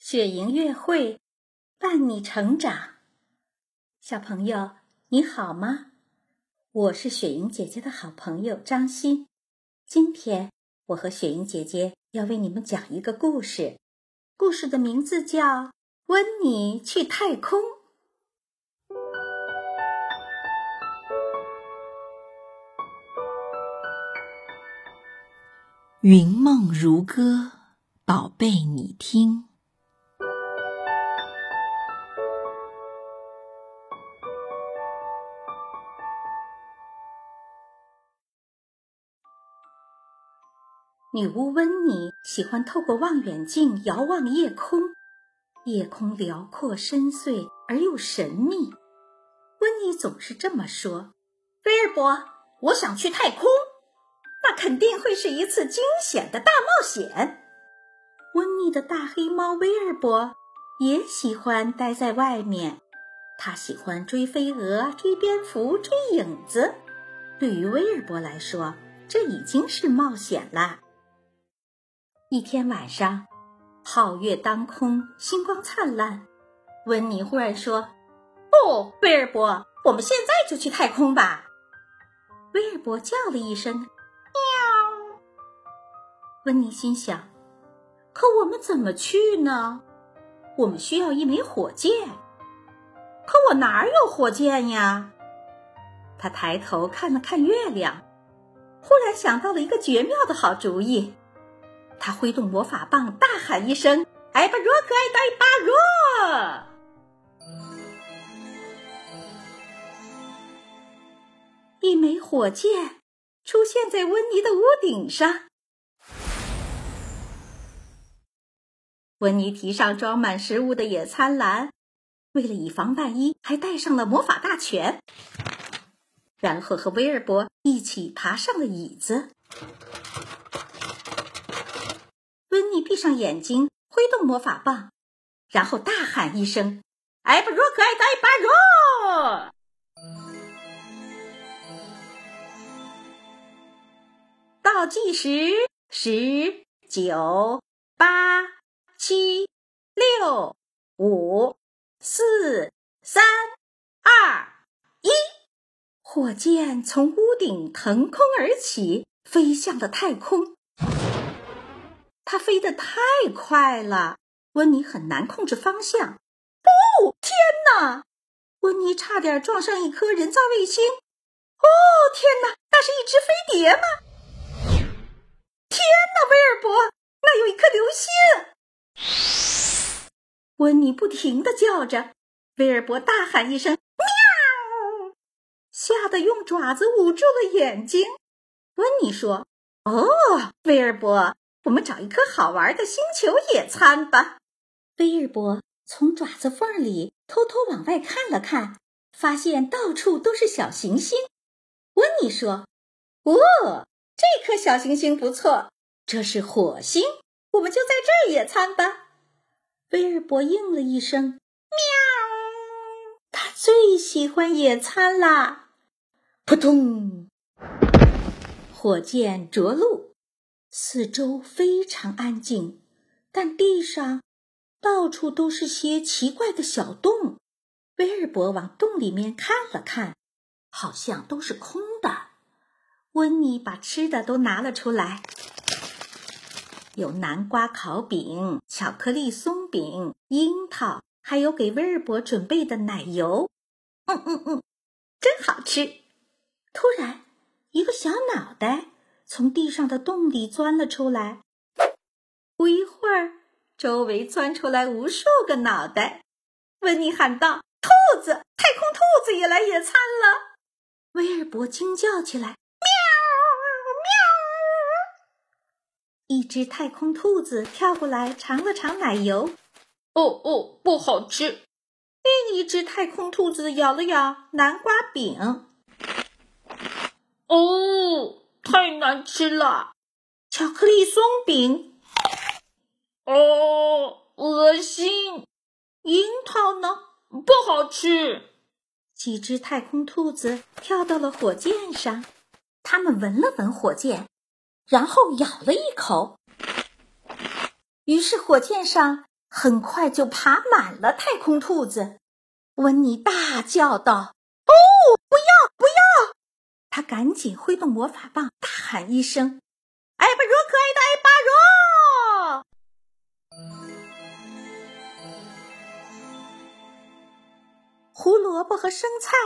雪莹月会，伴你成长。小朋友，你好吗？我是雪莹姐姐的好朋友张欣。今天，我和雪莹姐姐要为你们讲一个故事，故事的名字叫《温妮去太空》。云梦如歌，宝贝，你听。女巫温妮喜欢透过望远镜遥望夜空，夜空辽阔深邃而又神秘。温妮总是这么说：“威尔伯，我想去太空，那肯定会是一次惊险的大冒险。”温妮的大黑猫威尔伯也喜欢待在外面，他喜欢追飞蛾、追蝙蝠、追影子。对于威尔伯来说，这已经是冒险了。一天晚上，皓月当空，星光灿烂。温妮忽然说：“哦，威尔伯，我们现在就去太空吧！”威尔伯叫了一声：“喵。”温妮心想：“可我们怎么去呢？我们需要一枚火箭。可我哪有火箭呀？”他抬头看了看月亮，忽然想到了一个绝妙的好主意。他挥动魔法棒，大喊一声：“艾巴若可爱的艾巴若！”一枚火箭出现在温妮的屋顶上。温妮提上装满食物的野餐篮，为了以防万一，还带上了魔法大全。然后和威尔伯一起爬上了椅子。你闭上眼睛，挥动魔法棒，然后大喊一声：“艾巴若可爱的艾巴若！”倒计时：十、九、八、七、六、五、四、三、二、一，火箭从屋顶腾空而起，飞向了太空。它飞得太快了，温妮很难控制方向。哦，天哪！温妮差点撞上一颗人造卫星。哦，天哪，那是一只飞碟吗？天哪，威尔伯，那有一颗流星！温妮不停地叫着，威尔伯大喊一声“喵”，吓得用爪子捂住了眼睛。温妮说：“哦，威尔伯。”我们找一颗好玩的星球野餐吧。威尔伯从爪子缝里偷偷往外看了看，发现到处都是小行星。温妮说：“哦，这颗小行星不错，这是火星，我们就在这儿野餐吧。”威尔伯应了一声：“喵。”他最喜欢野餐啦！扑通，火箭着陆。四周非常安静，但地上到处都是些奇怪的小洞。威尔伯往洞里面看了看，好像都是空的。温妮把吃的都拿了出来，有南瓜烤饼、巧克力松饼、樱桃，还有给威尔伯准备的奶油。嗯嗯嗯，真好吃。突然，一个小脑袋。从地上的洞里钻了出来，不一会儿，周围钻出来无数个脑袋。温妮喊道：“兔子，太空兔子也来野餐了！”威尔伯惊叫起来：“喵喵！”一只太空兔子跳过来尝了尝奶油，“哦哦，不好吃。”另一只太空兔子咬了咬南瓜饼，“哦。”太难吃了，巧克力松饼。哦，恶心！樱桃呢？不好吃。几只太空兔子跳到了火箭上，它们闻了闻火箭，然后咬了一口。于是火箭上很快就爬满了太空兔子。温妮大叫道：“，！”他赶紧挥动魔法棒，大喊一声：“艾巴罗，可爱的艾巴罗！”胡萝卜和生菜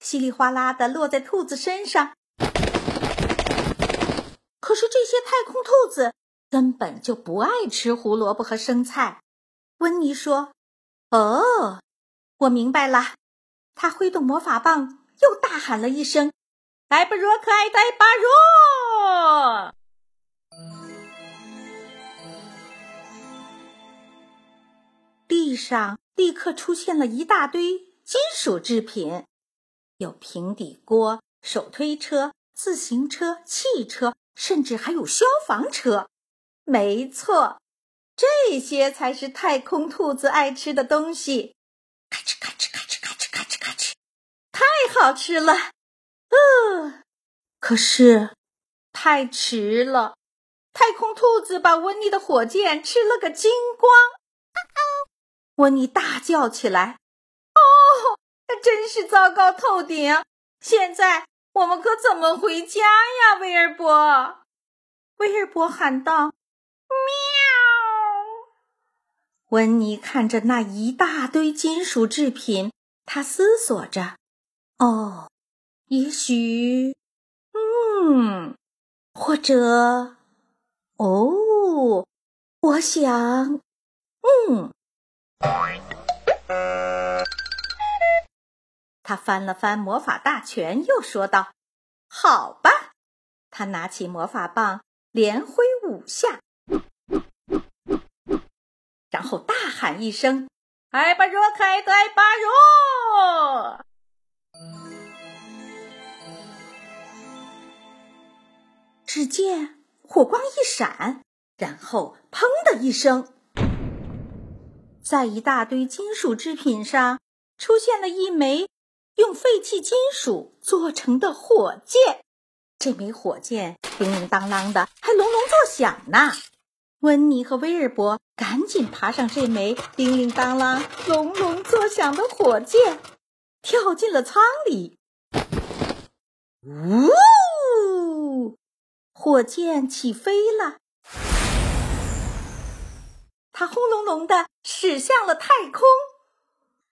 稀里哗啦的落在兔子身上，可是这些太空兔子根本就不爱吃胡萝卜和生菜。温妮说：“哦，我明白了。”他挥动魔法棒，又大喊了一声：“艾巴罗，可爱的艾巴罗！”地上立刻出现了一大堆。金属制品有平底锅、手推车、自行车、汽车，甚至还有消防车。没错，这些才是太空兔子爱吃的东西。咔哧咔哧咔哧咔哧咔哧咔哧，太好吃了！可是太迟了，太空兔子把温妮的火箭吃了个精光。温妮大叫起来。哦，真是糟糕透顶！现在我们可怎么回家呀，威尔伯？威尔伯喊道：“喵！”温妮看着那一大堆金属制品，他思索着：“哦，也许……嗯，或者……哦，我想……嗯。”他翻了翻魔法大全，又说道：“好吧。”他拿起魔法棒，连挥五下，然后大喊一声：“艾巴若开艾巴若！”只见火光一闪，然后“砰”的一声，在一大堆金属制品上出现了一枚。用废弃金属做成的火箭，这枚火箭叮铃当啷的，还隆隆作响呢。温妮和威尔伯赶紧爬上这枚叮铃当啷、隆隆作响的火箭，跳进了舱里。呜！火箭起飞了，它轰隆隆的驶向了太空。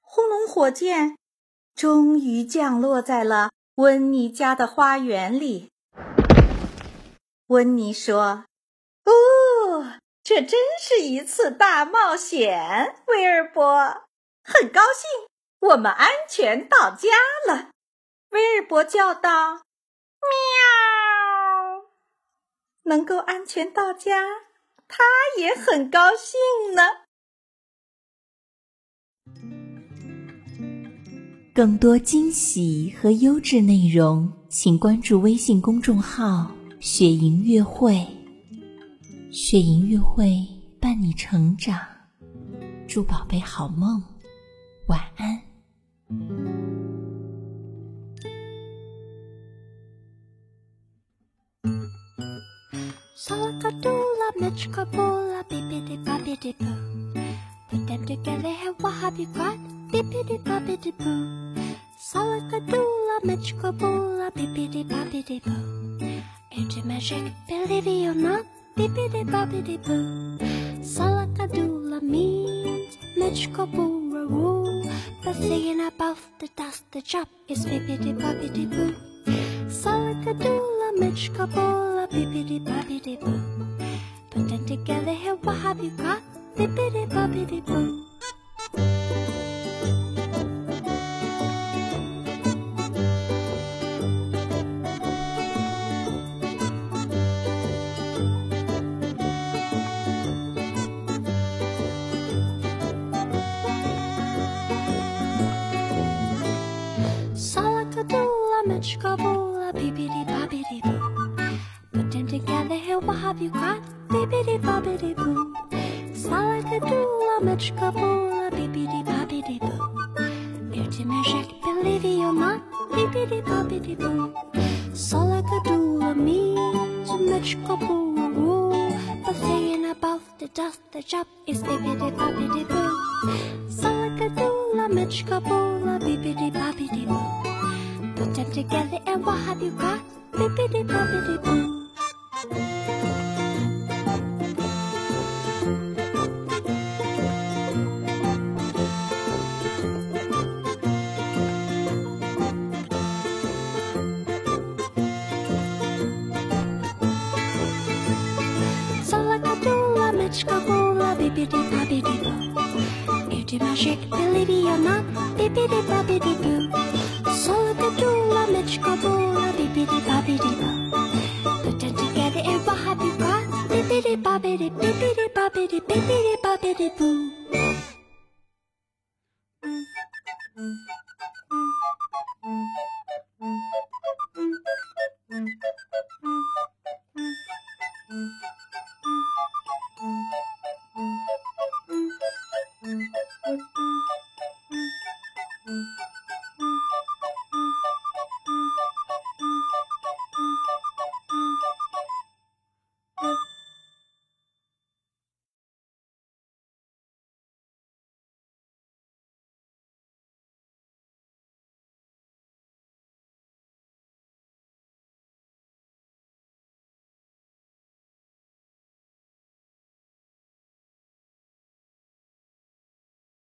轰隆火箭。终于降落在了温妮家的花园里。温妮说：“哦，这真是一次大冒险，威尔伯，很高兴我们安全到家了。”威尔伯叫道：“喵！”能够安全到家，他也很高兴呢。更多惊喜和优质内容，请关注微信公众号“雪莹乐会”。雪莹乐会伴你成长，祝宝贝好梦，晚安。Salakadula, Mitchkabula, bippity boppity boo. Put them together and what have you got? Bippity boppity boo. Salakadula, Mitchkabula, bippity boppity boo. Into magic, believe it or not, bippity boppity boo. Salakadula means Mitchkabula woo. But thinking about the dust, the chop is bippity boppity boo. Salakadula, Mitchkabula mitchkaboola, bippity boppity boo. Put them together here, what have you got? Bippity boppity boo. Mameczka woła, bibidi babidi boo. Wielki mężek, believe you ma, bibidi babidi boo. Solaka dula, mi, meczka woła, woo. Above the dust, the job is bibidi babidi boo. Solaka dula, meczka woła, bibidi babidi boo. Put them together and what have you got? Bibbidi bobbidi boo. Bubitchka boo, bippity bobbidi boo. You do my shake, believe it or not, Bippity bobbidi boo. Solakadula, Mitchka boo, bippity bobbidi boo. Put them together in a happy bar, bibbidi bobbidi, Bippity bobbidi, bippity bobbidi boo. Mm-hmm.